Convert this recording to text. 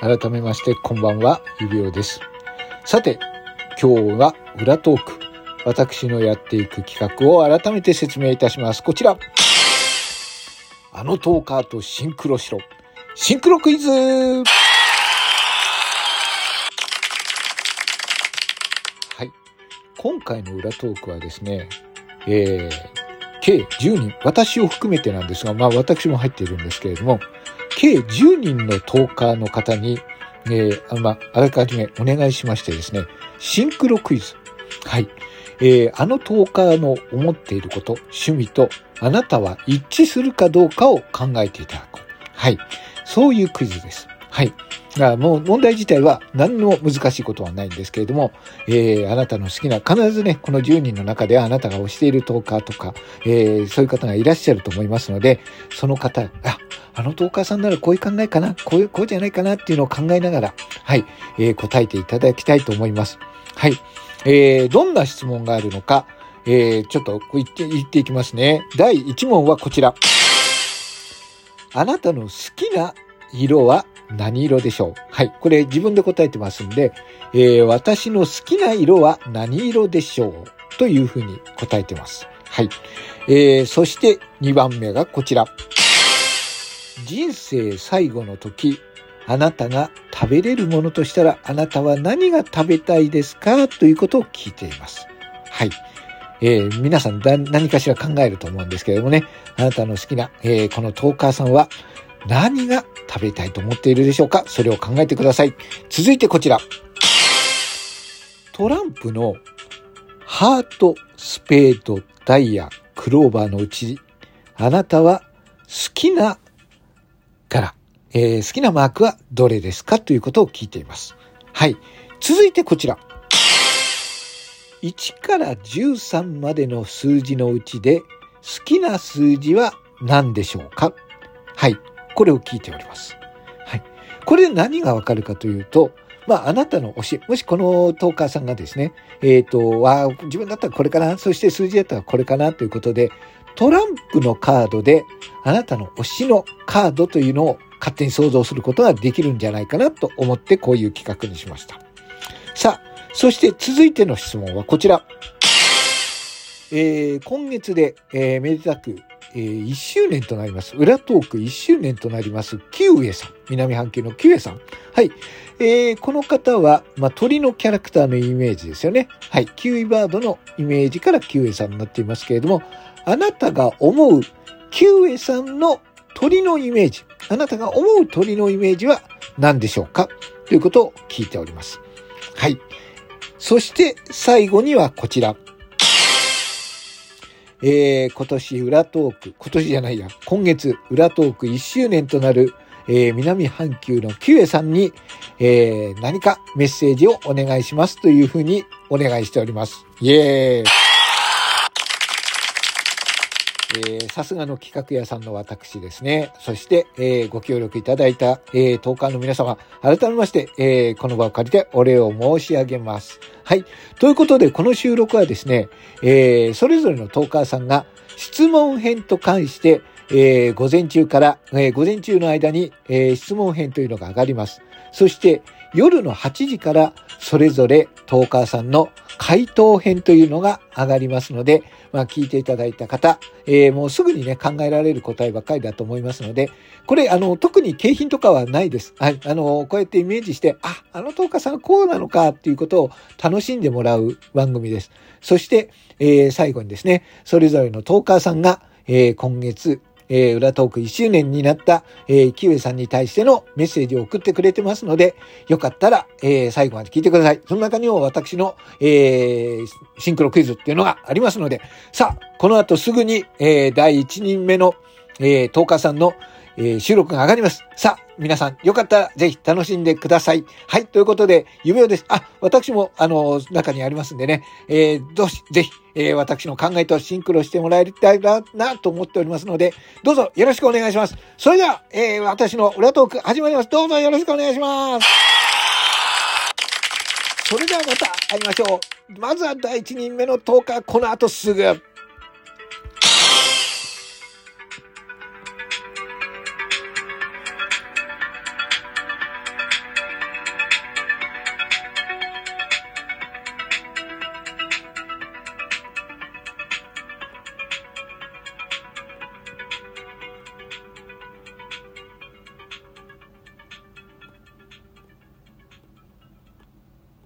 改めましてこんばんは、指輪です。さて、今日は裏トーク。私のやっていく企画を改めて説明いたします。こちら。あのトーカーとシンクロしろ。シンクロクイズはい。今回の裏トークはですね、えー、計10人、私を含めてなんですが、まあ私も入っているんですけれども、計10人のトーカーの方に、えー、まあ、あらかじめお願いしましてですね、シンクロクイズ。はい。えー、あのトーカーの思っていること、趣味とあなたは一致するかどうかを考えていただく。はい。そういうクイズです。はい。あもう問題自体は何の難しいことはないんですけれども、えー、あなたの好きな、必ずね、この10人の中ではあなたが推しているトーカーとか、えー、そういう方がいらっしゃると思いますので、その方、あ、あのトーカーさんならこういう考えかな、こういう、こうじゃないかなっていうのを考えながら、はい、えー、答えていただきたいと思います。はい。えー、どんな質問があるのか、えー、ちょっと言って、言っていきますね。第1問はこちら。あなたの好きな色は何色でしょう？はい。これ自分で答えてますんで、えー、私の好きな色は何色でしょう？というふうに答えてます。はい。えー、そして2番目がこちら。人生最後の時、あなたが食べれるものとしたら、あなたは何が食べたいですか？ということを聞いています。はい。えー、皆さん何かしら考えると思うんですけれどもね、あなたの好きな、えー、このトーカーさんは何が食べたいと思っているでしょうか？それを考えてください。続いてこちら。トランプのハート、スペード、ダイヤ、クローバーのうち、あなたは好きな、えー、好きなマークはどれですかということを聞いています。はい。続いてこちら。1から13までの数字のうちで好きな数字は何でしょうか？はい。これを聞いております。はい。これ何がわかるかというと、まあ、あなたの推し、もしこのトーカーさんがですね、えっ、ー、と、わ自分だったらこれかな、そして数字だったらこれかなということで、トランプのカードで、あなたの推しのカードというのを勝手に想像することができるんじゃないかなと思ってこういう企画にしました。さあ、そして続いての質問はこちら。えー、今月で、えー、めでたくえー、1周年となります。裏トーク1周年となります。キウエさん。南半球のキウエさん。はい。えー、この方は、まあ、鳥のキャラクターのイメージですよね。はい。キウイバードのイメージからキウエさんになっていますけれども、あなたが思うキウエさんの鳥のイメージ。あなたが思う鳥のイメージは何でしょうか？ということを聞いております。はい。そして最後にはこちら。えー、今年裏トーク、今年じゃないや、今月裏トーク1周年となる、えー、南半球のキュエさんに、えー、何かメッセージをお願いしますというふうにお願いしております。イエーイえー、さすがの企画屋さんの私ですね。そして、えー、ご協力いただいた、えー、トーカーの皆様、改めまして、えー、この場を借りてお礼を申し上げます。はい。ということで、この収録はですね、えー、それぞれのトーカーさんが質問編と関して、えー、午前中から、えー、午前中の間に、えー、質問編というのが上がります。そして、夜の8時からそれぞれトーカーさんの回答編というのが上がりますので、まあ聞いていただいた方、えー、もうすぐにね、考えられる答えばっかりだと思いますので、これ、あの、特に景品とかはないです。はい。あの、こうやってイメージして、あ、あのトーカーさんこうなのかっていうことを楽しんでもらう番組です。そして、えー、最後にですね、それぞれのトーカーさんが、えー、今月、えー、裏トーク1周年になった、えー、キウエさんに対してのメッセージを送ってくれてますので、よかったら、えー、最後まで聞いてください。その中にも私の、えー、シンクロクイズっていうのがありますので、さあ、この後すぐに、えー、第1人目の、えー、トーカさんの、えー、収録が上がります。さあ、皆さん、よかったらぜひ楽しんでください。はい、ということで、夢をです。あ、私も、あの、中にありますんでね、えー、どうし、ぜひ、えー、私の考えとシンクロしてもらいたいな、なと思っておりますので、どうぞよろしくお願いします。それでは、えー、私の裏トーク始まります。どうぞよろしくお願いします。それではまた会いましょう。まずは第一人目の10日、この後すぐ。